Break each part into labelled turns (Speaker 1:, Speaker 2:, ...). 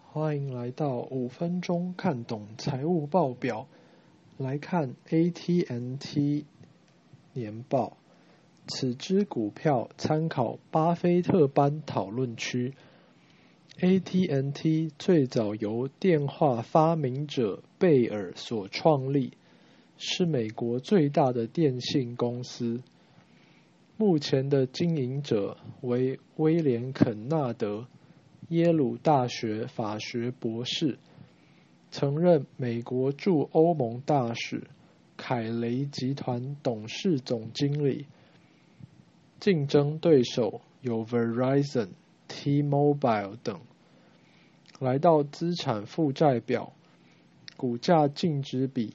Speaker 1: 欢迎来到五分钟看懂财务报表。来看 AT&T 年报，此支股票参考巴菲特班讨论区。AT&T 最早由电话发明者贝尔所创立，是美国最大的电信公司。目前的经营者为威廉肯纳德，耶鲁大学法学博士。曾任美国驻欧盟大使、凯雷集团董事总经理。竞争对手有 Verizon、T-Mobile 等。来到资产负债表，股价净值比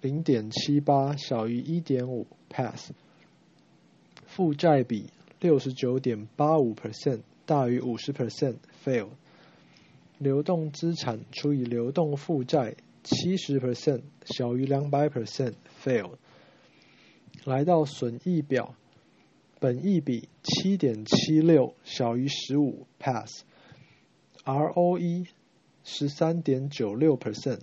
Speaker 1: 零点七八小于一点五 pass，负债比六十九点八五 percent 大于五十 percent fail。流动资产除以流动负债七十 percent 小于两百 percent fail。来到损益表，本益比七点七六小于十五 pass，ROE 十三点九六 percent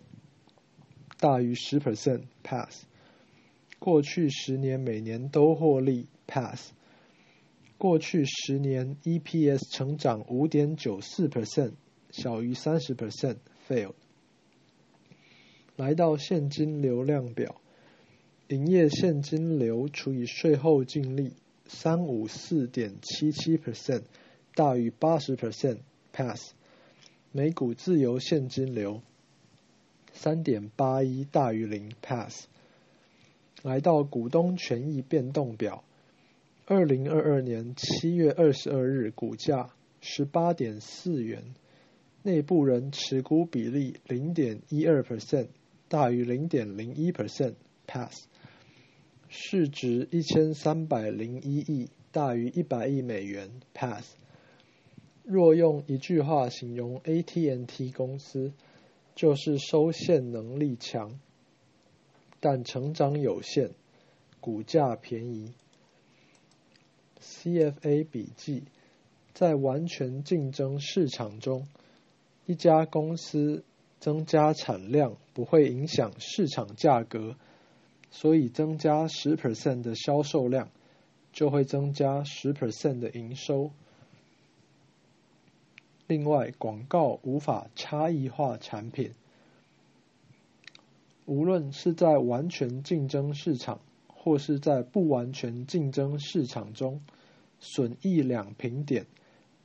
Speaker 1: 大于十 percent pass。过去十年每年都获利 pass。过去十年 EPS 成长五点九四 percent。小于三十 percent fail。来到现金流量表，营业现金流除以税后净利三五四点七七 percent 大于八十 percent pass。每股自由现金流三点八一大于零 pass。来到股东权益变动表，二零二二年七月二十二日股价十八点四元。内部人持股比例零点一二 percent 大于零点零一 percent pass，市值一千三百零一亿大于一百亿美元 pass。若用一句话形容 AT&T 公司，就是收现能力强，但成长有限，股价便宜。CFA 笔记，在完全竞争市场中。一家公司增加产量不会影响市场价格，所以增加十 percent 的销售量就会增加十 percent 的营收。另外，广告无法差异化产品，无论是在完全竞争市场或是在不完全竞争市场中，损益两平点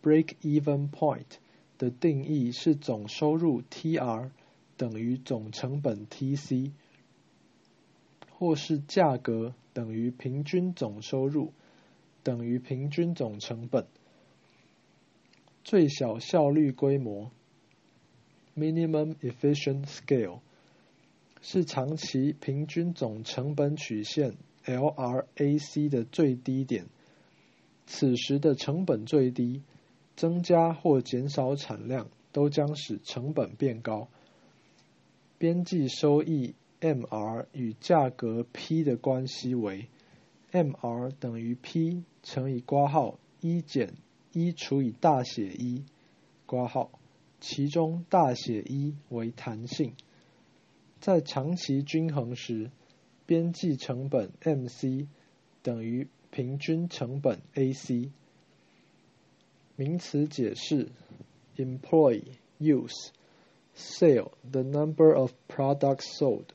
Speaker 1: （break-even point）。的定义是总收入 TR 等于总成本 TC，或是价格等于平均总收入等于平均总成本。最小效率规模 （Minimum Efficient Scale） 是长期平均总成本曲线 LRAC 的最低点，此时的成本最低。增加或减少产量都将使成本变高。边际收益 MR 与价格 P 的关系为 MR 等于 P 乘以括号一减一除以大写一括号，其中大写一为弹性。在长期均衡时，边际成本 MC 等于平均成本 AC。名词解释：employ, use, sale, the number of products sold,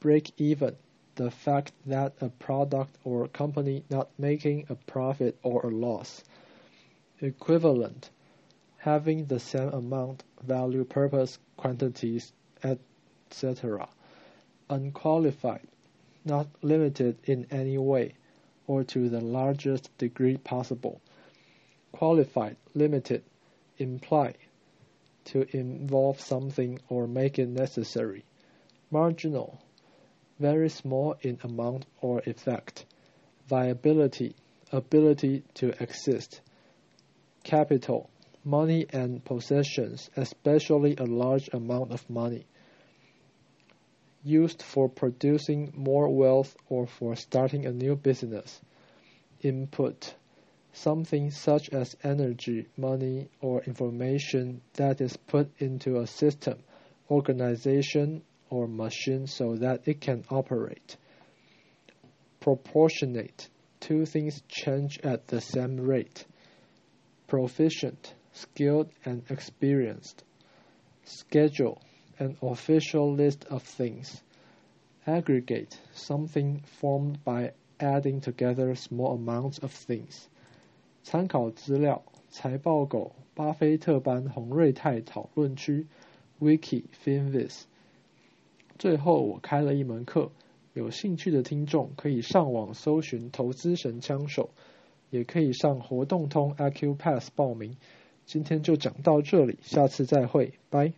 Speaker 1: break even, the fact that a product or company not making a profit or a loss. Equivalent, having the same amount, value, purpose, quantities, etc. Unqualified, not limited in any way, or to the largest degree possible. Qualified, limited, imply, to involve something or make it necessary, marginal, very small in amount or effect, viability, ability to exist, capital, money and possessions, especially a large amount of money, used for producing more wealth or for starting a new business, input, something such as energy, money, or information that is put into a system, organization, or machine so that it can operate. Proportionate, two things change at the same rate. Proficient, skilled and experienced. Schedule, an official list of things. Aggregate, something formed by adding together small amounts of things. 参考资料：财报狗、巴菲特班洪瑞泰讨论区、Wiki、Finviz。最后，我开了一门课，有兴趣的听众可以上网搜寻“投资神枪手”，也可以上活动通 Acupass 报名。今天就讲到这里，下次再会，拜。